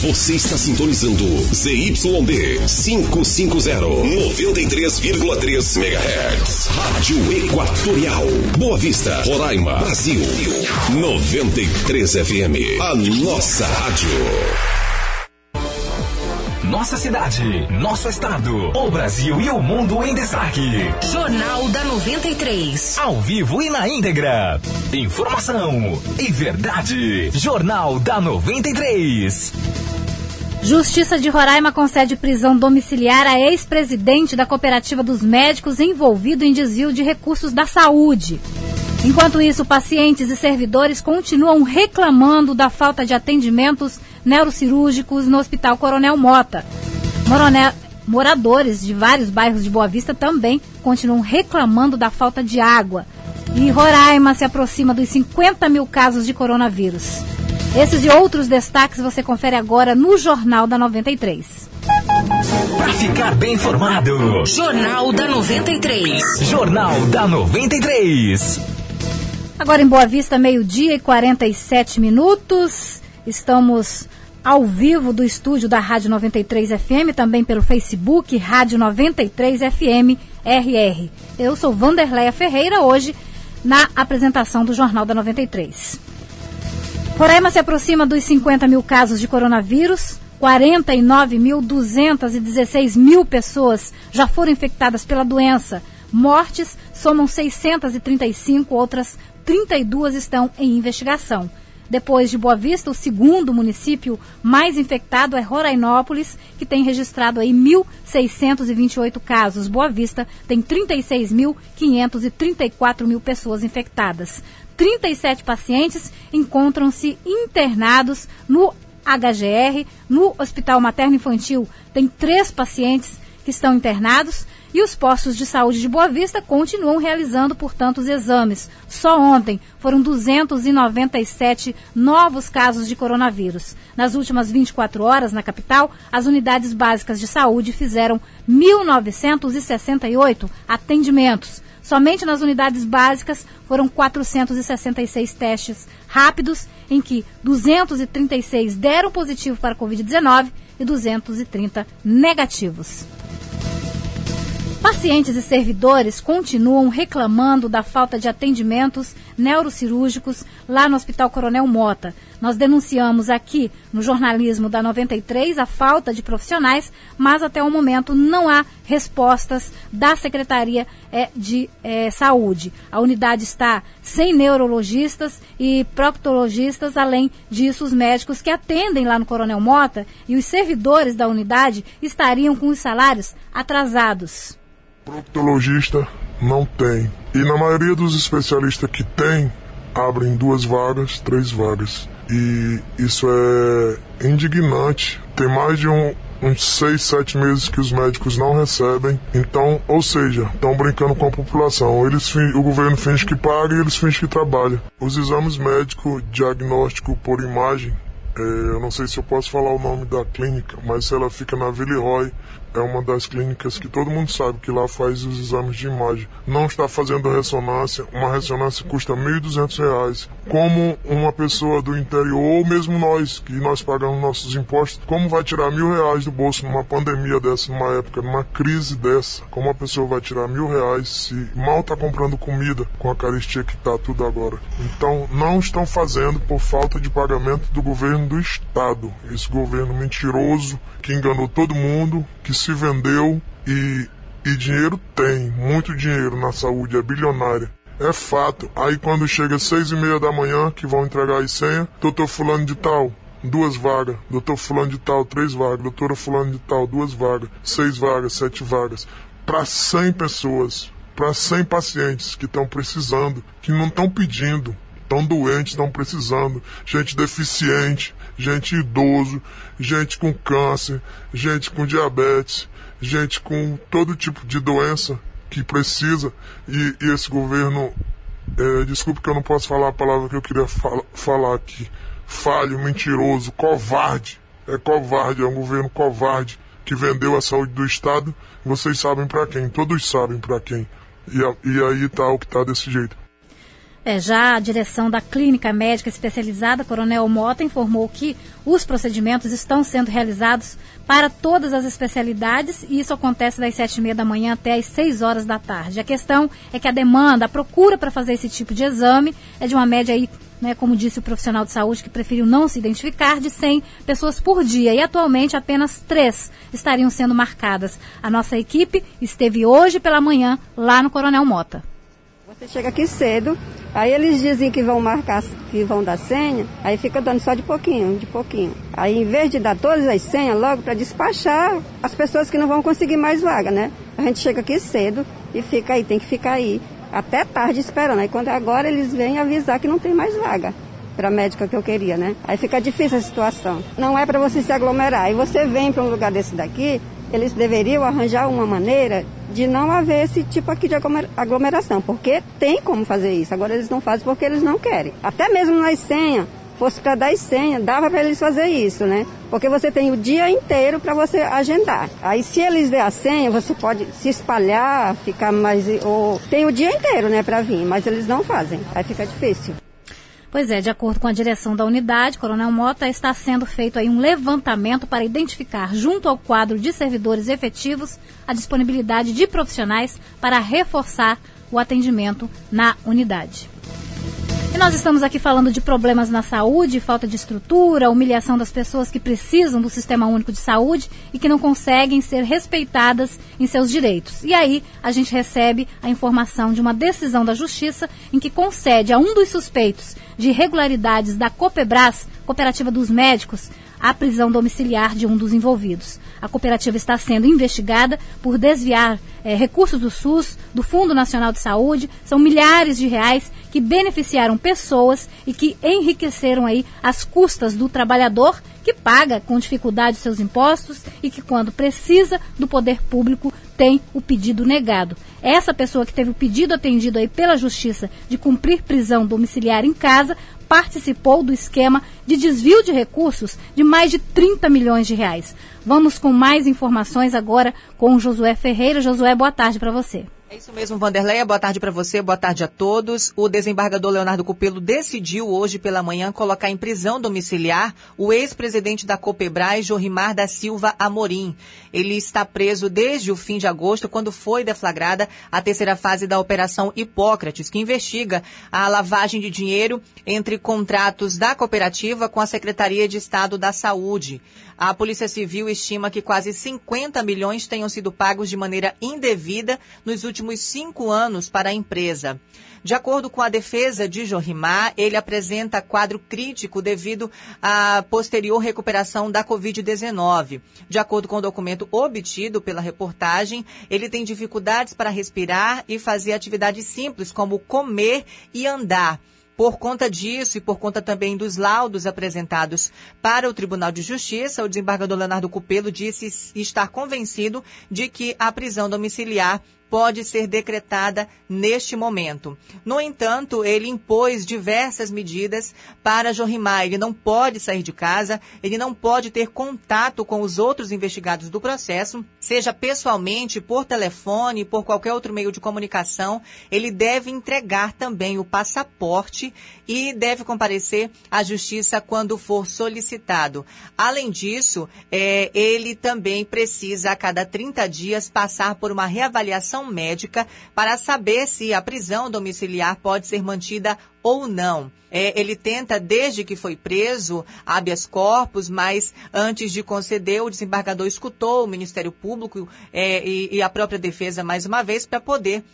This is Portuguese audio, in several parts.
Você está sintonizando ZYD 550, 93,3 MHz. Rádio Equatorial. Boa Vista, Roraima, Brasil. 93 FM. A nossa rádio. Nossa cidade, nosso estado, o Brasil e o mundo em destaque. Jornal da 93. Ao vivo e na íntegra. Informação e verdade. Jornal da 93. Justiça de Roraima concede prisão domiciliar a ex-presidente da Cooperativa dos Médicos envolvido em desvio de recursos da saúde. Enquanto isso, pacientes e servidores continuam reclamando da falta de atendimentos neurocirúrgicos no Hospital Coronel Mota. Moradores de vários bairros de Boa Vista também continuam reclamando da falta de água. E Roraima se aproxima dos 50 mil casos de coronavírus. Esses e outros destaques você confere agora no Jornal da 93. Para ficar bem informado, Jornal da 93. Jornal da 93. Agora em Boa Vista, meio-dia e 47 minutos. Estamos ao vivo do estúdio da Rádio 93 FM, também pelo Facebook, Rádio 93 FM RR. Eu sou Vanderleia Ferreira, hoje na apresentação do Jornal da 93. Roraima se aproxima dos 50 mil casos de coronavírus. 49.216 mil pessoas já foram infectadas pela doença. Mortes somam 635, outras 32 estão em investigação. Depois de Boa Vista, o segundo município mais infectado é Rorainópolis, que tem registrado aí 1.628 casos. Boa Vista tem 36.534 mil pessoas infectadas. 37 pacientes encontram-se internados no HGR, no Hospital Materno Infantil. Tem três pacientes que estão internados e os postos de saúde de Boa Vista continuam realizando, portanto, os exames. Só ontem foram 297 novos casos de coronavírus. Nas últimas 24 horas, na capital, as unidades básicas de saúde fizeram 1.968 atendimentos. Somente nas unidades básicas foram 466 testes rápidos, em que 236 deram positivo para a Covid-19 e 230 negativos. Pacientes e servidores continuam reclamando da falta de atendimentos neurocirúrgicos lá no Hospital Coronel Mota. Nós denunciamos aqui no jornalismo da 93 a falta de profissionais, mas até o momento não há respostas da Secretaria é, de é, Saúde. A unidade está sem neurologistas e proctologistas, além disso, os médicos que atendem lá no Coronel Mota e os servidores da unidade estariam com os salários atrasados. Proctologista não tem. E na maioria dos especialistas que tem, abrem duas vagas, três vagas. E isso é indignante. Tem mais de um, uns seis, sete meses que os médicos não recebem. Então, ou seja, estão brincando com a população. Eles, o governo finge que paga e eles fingem que trabalha. Os exames médicos, diagnóstico por imagem, é, eu não sei se eu posso falar o nome da clínica, mas ela fica na Villeroy, é uma das clínicas que todo mundo sabe que lá faz os exames de imagem. Não está fazendo ressonância, uma ressonância custa R$ 1.200. Como uma pessoa do interior, ou mesmo nós, que nós pagamos nossos impostos, como vai tirar mil reais do bolso numa pandemia dessa, numa época, numa crise dessa? Como uma pessoa vai tirar mil reais se mal está comprando comida com a caristia que está tudo agora? Então, não estão fazendo por falta de pagamento do governo do Estado. Esse governo mentiroso que enganou todo mundo, que se vendeu e, e dinheiro tem, muito dinheiro na saúde, é bilionária. É fato. Aí quando chega seis e meia da manhã, que vão entregar as senhas, doutor fulano de tal, duas vagas, doutor fulano de tal, três vagas, doutora fulano de tal, duas vagas, seis vagas, sete vagas, para 100 pessoas, para 100 pacientes que estão precisando, que não estão pedindo, estão doentes, estão precisando, gente deficiente, gente idoso, gente com câncer, gente com diabetes, gente com todo tipo de doença que precisa. E, e esse governo, é, desculpe que eu não posso falar a palavra que eu queria fal falar aqui, falho, mentiroso, covarde, é covarde, é um governo covarde que vendeu a saúde do Estado, vocês sabem para quem, todos sabem para quem. E, e aí tá o que tá desse jeito. É, já a direção da Clínica Médica Especializada, Coronel Mota, informou que os procedimentos estão sendo realizados para todas as especialidades e isso acontece das sete e meia da manhã até as seis horas da tarde. A questão é que a demanda, a procura para fazer esse tipo de exame é de uma média aí né, como disse o profissional de saúde que preferiu não se identificar, de 100 pessoas por dia. E atualmente apenas três estariam sendo marcadas. A nossa equipe esteve hoje pela manhã lá no Coronel Mota. Você chega aqui cedo, aí eles dizem que vão marcar, que vão dar senha, aí fica dando só de pouquinho, de pouquinho. Aí em vez de dar todas as senhas logo para despachar as pessoas que não vão conseguir mais vaga, né? A gente chega aqui cedo e fica aí, tem que ficar aí até tarde esperando. Aí quando agora eles vêm avisar que não tem mais vaga para médica que eu queria, né? Aí fica difícil a situação. Não é para você se aglomerar. Aí você vem para um lugar desse daqui, eles deveriam arranjar uma maneira de não haver esse tipo aqui de aglomeração, porque tem como fazer isso. Agora eles não fazem porque eles não querem. Até mesmo nas senhas, fosse para dar senha, dava para eles fazer isso, né? Porque você tem o dia inteiro para você agendar. Aí se eles der a senha, você pode se espalhar, ficar mais ou tem o dia inteiro, né, para vir, mas eles não fazem. Aí fica difícil. Pois é, de acordo com a direção da unidade, Coronel Mota, está sendo feito aí um levantamento para identificar, junto ao quadro de servidores efetivos, a disponibilidade de profissionais para reforçar o atendimento na unidade. E nós estamos aqui falando de problemas na saúde, falta de estrutura, humilhação das pessoas que precisam do Sistema Único de Saúde e que não conseguem ser respeitadas em seus direitos. E aí a gente recebe a informação de uma decisão da Justiça em que concede a um dos suspeitos de irregularidades da Copebras, Cooperativa dos Médicos, a prisão domiciliar de um dos envolvidos. A cooperativa está sendo investigada por desviar é, recursos do SUS, do Fundo Nacional de Saúde. São milhares de reais que beneficiaram pessoas e que enriqueceram aí as custas do trabalhador que paga com dificuldade seus impostos e que, quando precisa do poder público, tem o pedido negado. Essa pessoa que teve o pedido atendido aí pela Justiça de cumprir prisão domiciliar em casa participou do esquema de desvio de recursos de mais de 30 milhões de reais. Vamos com mais informações agora com Josué Ferreira. Josué, boa tarde para você. É isso mesmo, Vanderleia. Boa tarde para você, boa tarde a todos. O desembargador Leonardo Cupelo decidiu hoje pela manhã colocar em prisão domiciliar o ex-presidente da Copebras, Jorimar da Silva Amorim. Ele está preso desde o fim de agosto, quando foi deflagrada a terceira fase da Operação Hipócrates, que investiga a lavagem de dinheiro entre contratos da cooperativa com a Secretaria de Estado da Saúde. A Polícia Civil estima que quase 50 milhões tenham sido pagos de maneira indevida nos últimos cinco anos para a empresa. De acordo com a defesa de Jorimar, ele apresenta quadro crítico devido à posterior recuperação da Covid-19. De acordo com o documento obtido pela reportagem, ele tem dificuldades para respirar e fazer atividades simples, como comer e andar. Por conta disso e por conta também dos laudos apresentados para o Tribunal de Justiça, o desembargador Leonardo Cupelo disse estar convencido de que a prisão domiciliar pode ser decretada neste momento. No entanto, ele impôs diversas medidas para Jorimar. Ele não pode sair de casa, ele não pode ter contato com os outros investigados do processo, seja pessoalmente, por telefone, por qualquer outro meio de comunicação. Ele deve entregar também o passaporte e deve comparecer à justiça quando for solicitado. Além disso, é, ele também precisa, a cada 30 dias, passar por uma reavaliação médica para saber se a prisão domiciliar pode ser mantida ou não. É, ele tenta, desde que foi preso, habeas corpus, mas antes de conceder, o desembargador escutou o Ministério Público é, e, e a própria defesa mais uma vez para poder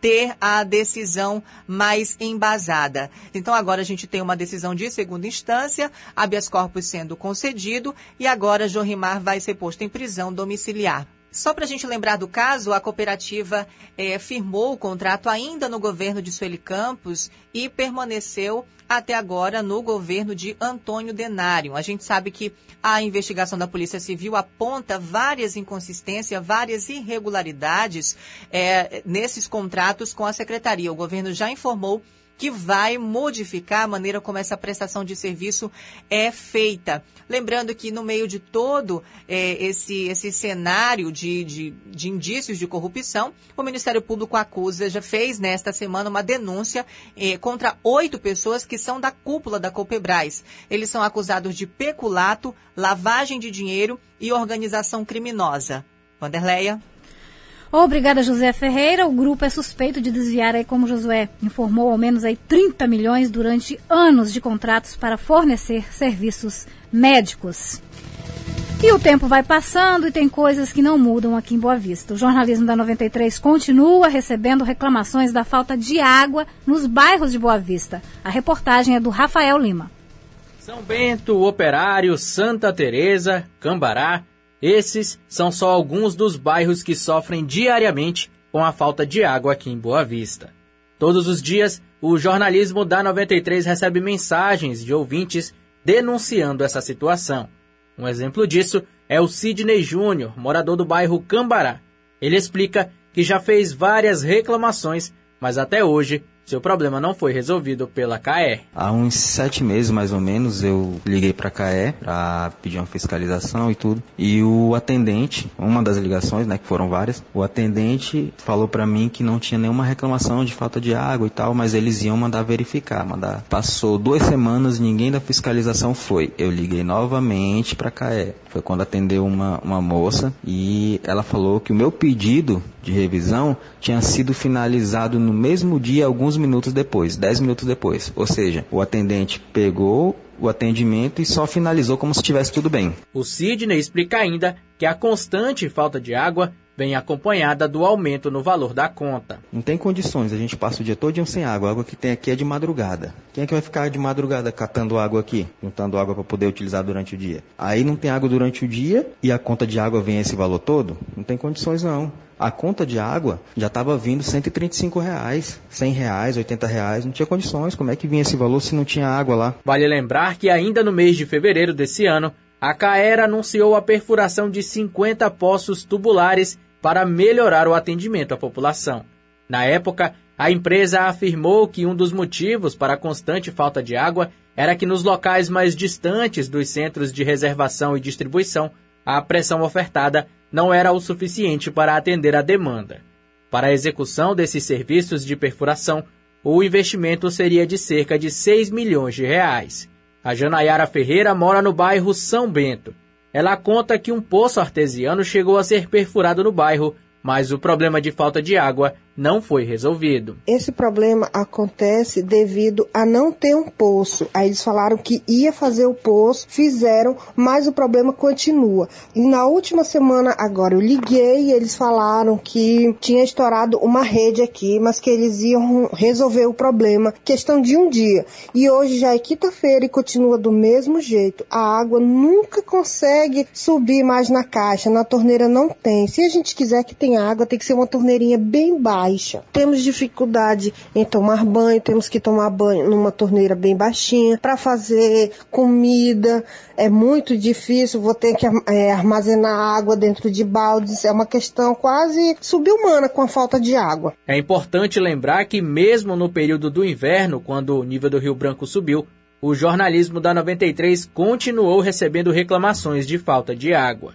ter a decisão mais embasada. Então agora a gente tem uma decisão de segunda instância, habeas corpus sendo concedido e agora Jorimar vai ser posto em prisão domiciliar. Só para a gente lembrar do caso, a cooperativa é, firmou o contrato ainda no governo de Sueli Campos e permaneceu até agora no governo de Antônio Denário. A gente sabe que a investigação da Polícia Civil aponta várias inconsistências, várias irregularidades é, nesses contratos com a secretaria. O governo já informou que vai modificar a maneira como essa prestação de serviço é feita. Lembrando que no meio de todo é, esse, esse cenário de, de, de indícios de corrupção, o Ministério Público acusa, já fez nesta semana uma denúncia é, contra oito pessoas que são da cúpula da Copebras. Eles são acusados de peculato, lavagem de dinheiro e organização criminosa. Vanderleia. Obrigada, José Ferreira. O grupo é suspeito de desviar, aí, como Josué informou, ao menos aí 30 milhões durante anos de contratos para fornecer serviços médicos. E o tempo vai passando e tem coisas que não mudam aqui em Boa Vista. O jornalismo da 93 continua recebendo reclamações da falta de água nos bairros de Boa Vista. A reportagem é do Rafael Lima. São Bento, Operário, Santa Teresa, Cambará, esses são só alguns dos bairros que sofrem diariamente com a falta de água aqui em Boa Vista. Todos os dias, o jornalismo da 93 recebe mensagens de ouvintes denunciando essa situação. Um exemplo disso é o Sidney Júnior, morador do bairro Cambará. Ele explica que já fez várias reclamações, mas até hoje seu problema não foi resolvido pela CAE. Há uns sete meses, mais ou menos, eu liguei para a CAE para pedir uma fiscalização e tudo. E o atendente, uma das ligações, né, que foram várias, o atendente falou para mim que não tinha nenhuma reclamação de falta de água e tal, mas eles iam mandar verificar, mandar. Passou duas semanas, ninguém da fiscalização foi. Eu liguei novamente para a CAE. Foi quando atendeu uma, uma moça e ela falou que o meu pedido de revisão tinha sido finalizado no mesmo dia, alguns minutos depois, 10 minutos depois. Ou seja, o atendente pegou o atendimento e só finalizou como se estivesse tudo bem. O Sidney explica ainda que a constante falta de água vem acompanhada do aumento no valor da conta. Não tem condições, a gente passa o dia todo sem água. A água que tem aqui é de madrugada. Quem é que vai ficar de madrugada catando água aqui, juntando água para poder utilizar durante o dia? Aí não tem água durante o dia e a conta de água vem esse valor todo? Não tem condições não. A conta de água já estava vindo 135 reais, 100 reais, 80 reais, não tinha condições. Como é que vinha esse valor se não tinha água lá? Vale lembrar que ainda no mês de fevereiro desse ano, a Caera anunciou a perfuração de 50 poços tubulares para melhorar o atendimento à população. Na época, a empresa afirmou que um dos motivos para a constante falta de água era que nos locais mais distantes dos centros de reservação e distribuição, a pressão ofertada não era o suficiente para atender a demanda. Para a execução desses serviços de perfuração, o investimento seria de cerca de 6 milhões de reais. A Janayara Ferreira mora no bairro São Bento. Ela conta que um poço artesiano chegou a ser perfurado no bairro mas o problema de falta de água não foi resolvido. Esse problema acontece devido a não ter um poço. Aí eles falaram que ia fazer o poço, fizeram, mas o problema continua. E na última semana agora eu liguei e eles falaram que tinha estourado uma rede aqui, mas que eles iam resolver o problema, questão de um dia. E hoje já é quinta-feira e continua do mesmo jeito. A água nunca consegue subir mais na caixa, na torneira não tem. Se a gente quiser que tenha água, tem que ser uma torneirinha bem baixa. Temos dificuldade em tomar banho, temos que tomar banho numa torneira bem baixinha. Para fazer comida é muito difícil, vou ter que é, armazenar água dentro de baldes. É uma questão quase subhumana com a falta de água. É importante lembrar que mesmo no período do inverno, quando o nível do Rio Branco subiu, o jornalismo da 93 continuou recebendo reclamações de falta de água.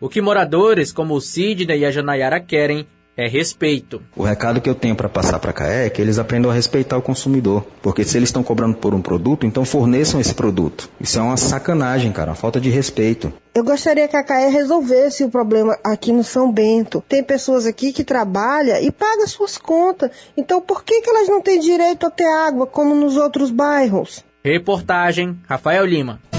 O que moradores como o Sidney e a Janayara querem é respeito. O recado que eu tenho para passar para cá é que eles aprendam a respeitar o consumidor. Porque se eles estão cobrando por um produto, então forneçam esse produto. Isso é uma sacanagem, cara, uma falta de respeito. Eu gostaria que a CAE resolvesse o problema aqui no São Bento. Tem pessoas aqui que trabalham e pagam suas contas. Então por que, que elas não têm direito a ter água como nos outros bairros? Reportagem Rafael Lima.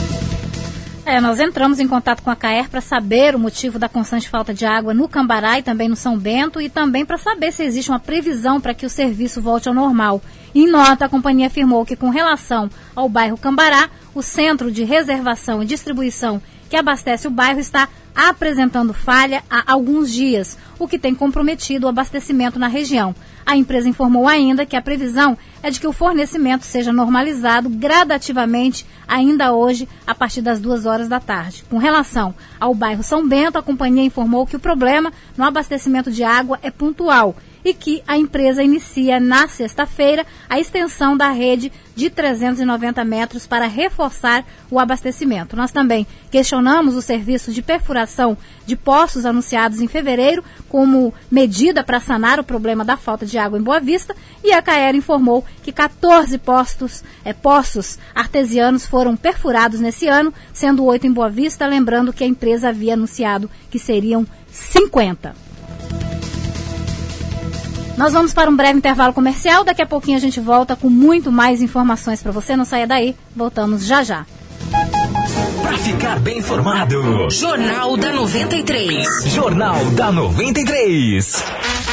É, nós entramos em contato com a CAER para saber o motivo da constante falta de água no Cambará e também no São Bento e também para saber se existe uma previsão para que o serviço volte ao normal. Em nota, a companhia afirmou que com relação ao bairro Cambará, o centro de reservação e distribuição que abastece o bairro está apresentando falha há alguns dias, o que tem comprometido o abastecimento na região. A empresa informou ainda que a previsão é de que o fornecimento seja normalizado gradativamente ainda hoje, a partir das duas horas da tarde. Com relação ao bairro São Bento, a companhia informou que o problema no abastecimento de água é pontual e que a empresa inicia na sexta-feira a extensão da rede de 390 metros para reforçar o abastecimento. Nós também questionamos os serviços de perfuração de poços anunciados em fevereiro como medida para sanar o problema da falta de água em Boa Vista e a CAER informou que 14 postos, é, poços artesianos foram perfurados nesse ano, sendo oito em Boa Vista, lembrando que a empresa havia anunciado que seriam 50. Nós vamos para um breve intervalo comercial. Daqui a pouquinho a gente volta com muito mais informações para você. Não saia daí. Voltamos já já. Para ficar bem informado. Jornal da 93. Jornal da 93. 93.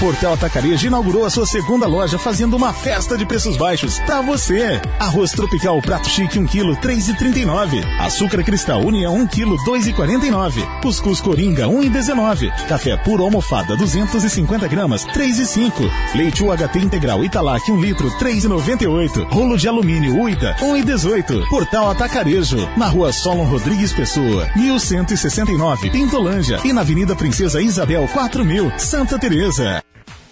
Portal Atacarejo inaugurou a sua segunda loja fazendo uma festa de preços baixos pra você. Arroz tropical prato chique 1 kg 3,39. Açúcar cristal União 1 kg 2,49. Cuscuz coringa 1,19. Café puro almofada 250 gramas 3,5. Leite UHT integral Italac 1 litro 3,98. Rolo de alumínio Uida 1,18. Portal Atacarejo na Rua Solon Rodrigues Pessoa 1169 Pintolândia e na Avenida Princesa Isabel 4000 Santa Teresa.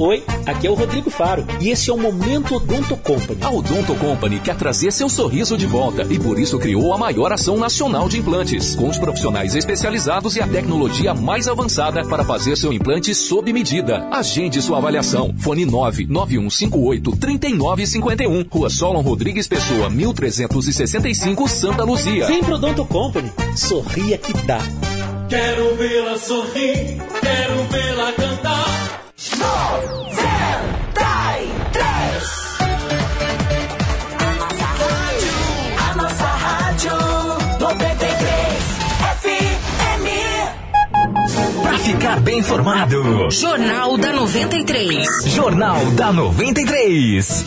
Oi, aqui é o Rodrigo Faro e esse é o Momento Odonto Company. A Odonto Company quer trazer seu sorriso de volta e por isso criou a maior ação nacional de implantes, com os profissionais especializados e a tecnologia mais avançada para fazer seu implante sob medida. Agende sua avaliação. Fone 99158 3951, Rua Solon Rodrigues Pessoa, 1365, Santa Luzia. Vem pro Odonto Company, sorria que dá. Quero vê-la sorrir, quero vê-la cantar. Ficar bem informado. Jornal da 93. Jornal da 93.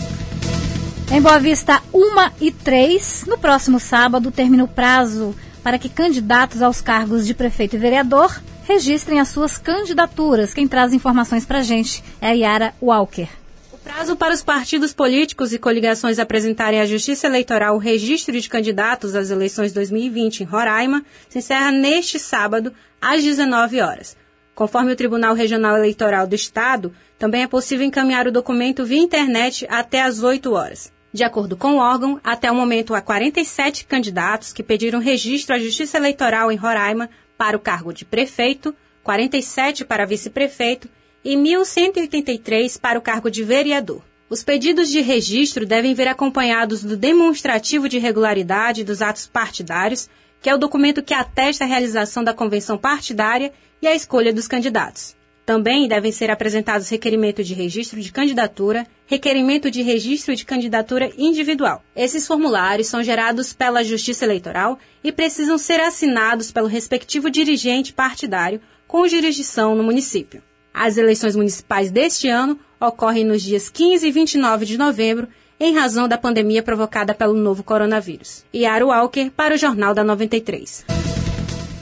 Em Boa Vista, 1 e 3. No próximo sábado, termina o prazo para que candidatos aos cargos de prefeito e vereador registrem as suas candidaturas. Quem traz informações para a gente é a Yara Walker. O prazo para os partidos políticos e coligações apresentarem à Justiça Eleitoral o registro de candidatos às eleições 2020 em Roraima se encerra neste sábado, às 19 horas. Conforme o Tribunal Regional Eleitoral do Estado, também é possível encaminhar o documento via internet até às 8 horas. De acordo com o órgão, até o momento há 47 candidatos que pediram registro à Justiça Eleitoral em Roraima para o cargo de prefeito, 47 para vice-prefeito e 1.183 para o cargo de vereador. Os pedidos de registro devem vir acompanhados do demonstrativo de regularidade dos atos partidários, que é o documento que atesta a realização da convenção partidária e a escolha dos candidatos. Também devem ser apresentados requerimento de registro de candidatura, requerimento de registro de candidatura individual. Esses formulários são gerados pela Justiça Eleitoral e precisam ser assinados pelo respectivo dirigente partidário com jurisdição no município. As eleições municipais deste ano ocorrem nos dias 15 e 29 de novembro, em razão da pandemia provocada pelo novo coronavírus. Yara Walker para o Jornal da 93.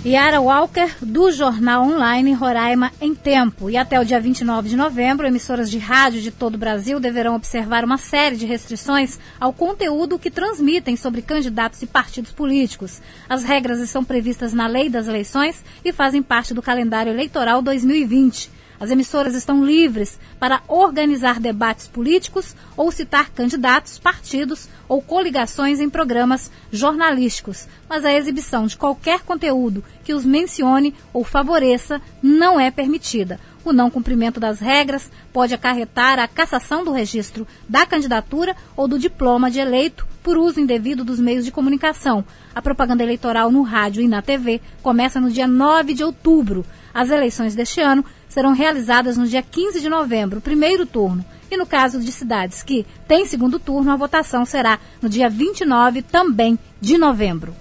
Yara Walker, do Jornal Online Roraima em Tempo. E até o dia 29 de novembro, emissoras de rádio de todo o Brasil deverão observar uma série de restrições ao conteúdo que transmitem sobre candidatos e partidos políticos. As regras estão previstas na Lei das Eleições e fazem parte do calendário eleitoral 2020. As emissoras estão livres para organizar debates políticos ou citar candidatos, partidos ou coligações em programas jornalísticos, mas a exibição de qualquer conteúdo que os mencione ou favoreça não é permitida. O não cumprimento das regras pode acarretar a cassação do registro da candidatura ou do diploma de eleito por uso indevido dos meios de comunicação. A propaganda eleitoral no rádio e na TV começa no dia 9 de outubro. As eleições deste ano serão realizadas no dia 15 de novembro, primeiro turno. E no caso de cidades que têm segundo turno, a votação será no dia 29 também de novembro.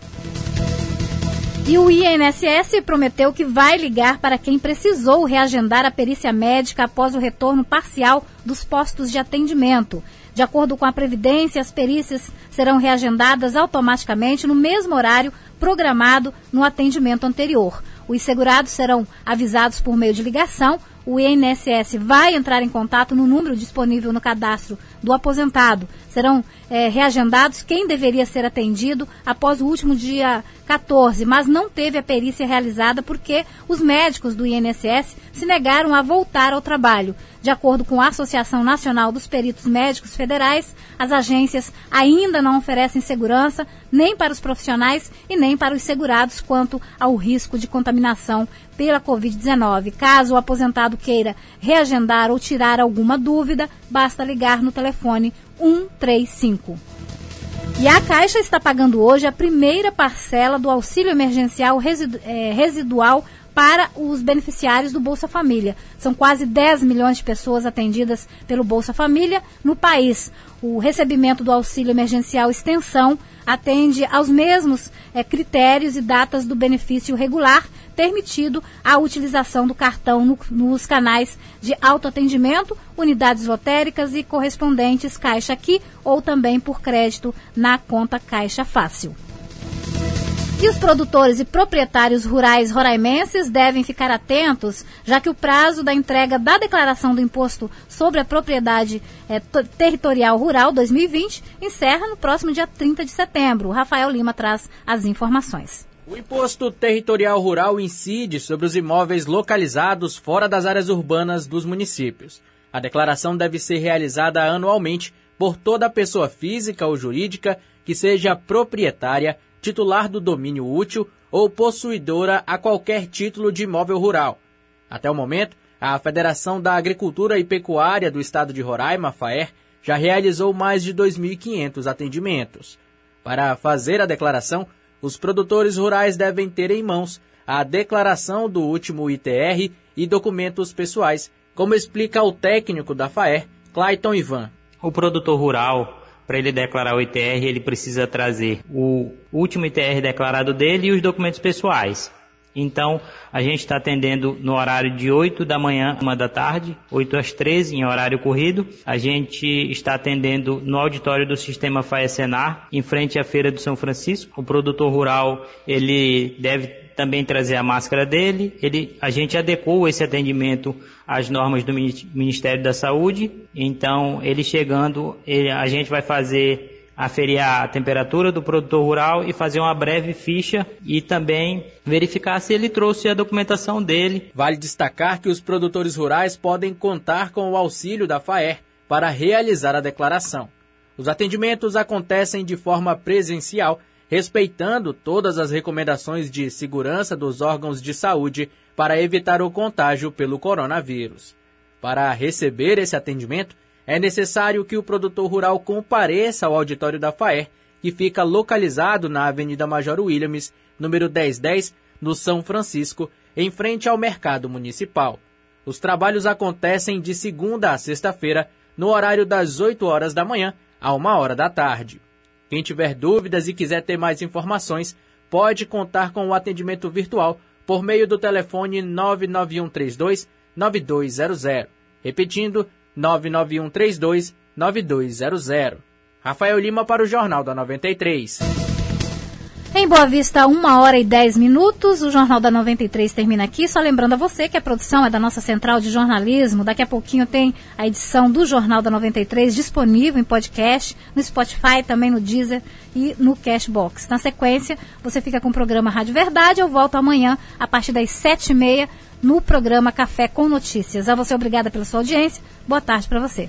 E o INSS prometeu que vai ligar para quem precisou reagendar a perícia médica após o retorno parcial dos postos de atendimento. De acordo com a Previdência, as perícias serão reagendadas automaticamente no mesmo horário programado no atendimento anterior. Os segurados serão avisados por meio de ligação. O INSS vai entrar em contato no número disponível no cadastro do aposentado. Serão é, reagendados quem deveria ser atendido após o último dia 14, mas não teve a perícia realizada porque os médicos do INSS se negaram a voltar ao trabalho. De acordo com a Associação Nacional dos Peritos Médicos Federais, as agências ainda não oferecem segurança nem para os profissionais e nem para os segurados quanto ao risco de contaminação pela Covid-19. Caso o aposentado queira reagendar ou tirar alguma dúvida, basta ligar no telefone 135. E a Caixa está pagando hoje a primeira parcela do auxílio emergencial residu é, residual para os beneficiários do Bolsa Família. São quase 10 milhões de pessoas atendidas pelo Bolsa Família no país. O recebimento do auxílio emergencial extensão atende aos mesmos é, critérios e datas do benefício regular, permitido a utilização do cartão no, nos canais de autoatendimento, unidades lotéricas e correspondentes Caixa Aqui ou também por crédito na conta Caixa Fácil. E os produtores e proprietários rurais roraimenses devem ficar atentos, já que o prazo da entrega da declaração do imposto sobre a propriedade é, territorial rural 2020 encerra no próximo dia 30 de setembro. Rafael Lima traz as informações. O imposto territorial rural incide sobre os imóveis localizados fora das áreas urbanas dos municípios. A declaração deve ser realizada anualmente por toda pessoa física ou jurídica que seja proprietária titular do domínio útil ou possuidora a qualquer título de imóvel rural. Até o momento, a Federação da Agricultura e Pecuária do Estado de Roraima, FAER, já realizou mais de 2.500 atendimentos. Para fazer a declaração, os produtores rurais devem ter em mãos a declaração do último ITR e documentos pessoais, como explica o técnico da FAER, Clayton Ivan. O produtor rural para ele declarar o ITR, ele precisa trazer o último ITR declarado dele e os documentos pessoais. Então, a gente está atendendo no horário de 8 da manhã, 1 da tarde, 8 às 13 em horário corrido. A gente está atendendo no auditório do Sistema Faesenar, em frente à Feira do São Francisco. O produtor rural, ele deve também trazer a máscara dele. Ele, a gente adequou esse atendimento às normas do Ministério da Saúde. Então, ele chegando, ele, a gente vai fazer aferir a temperatura do produtor rural e fazer uma breve ficha e também verificar se ele trouxe a documentação dele. Vale destacar que os produtores rurais podem contar com o auxílio da FAER para realizar a declaração. Os atendimentos acontecem de forma presencial respeitando todas as recomendações de segurança dos órgãos de saúde para evitar o contágio pelo coronavírus. Para receber esse atendimento, é necessário que o produtor rural compareça ao auditório da FAER, que fica localizado na Avenida Major Williams, número 1010, no São Francisco, em frente ao Mercado Municipal. Os trabalhos acontecem de segunda a sexta-feira, no horário das 8 horas da manhã a 1 hora da tarde. Quem tiver dúvidas e quiser ter mais informações, pode contar com o atendimento virtual por meio do telefone 99132 9200. Repetindo, 99132 9200. Rafael Lima para o Jornal da 93. Em Boa Vista, 1 hora e 10 minutos. O Jornal da 93 termina aqui. Só lembrando a você que a produção é da nossa central de jornalismo. Daqui a pouquinho tem a edição do Jornal da 93 disponível em podcast, no Spotify, também no Deezer e no Cashbox. Na sequência, você fica com o programa Rádio Verdade. Eu volto amanhã, a partir das 7h30, no programa Café com Notícias. A você, obrigada pela sua audiência. Boa tarde para você.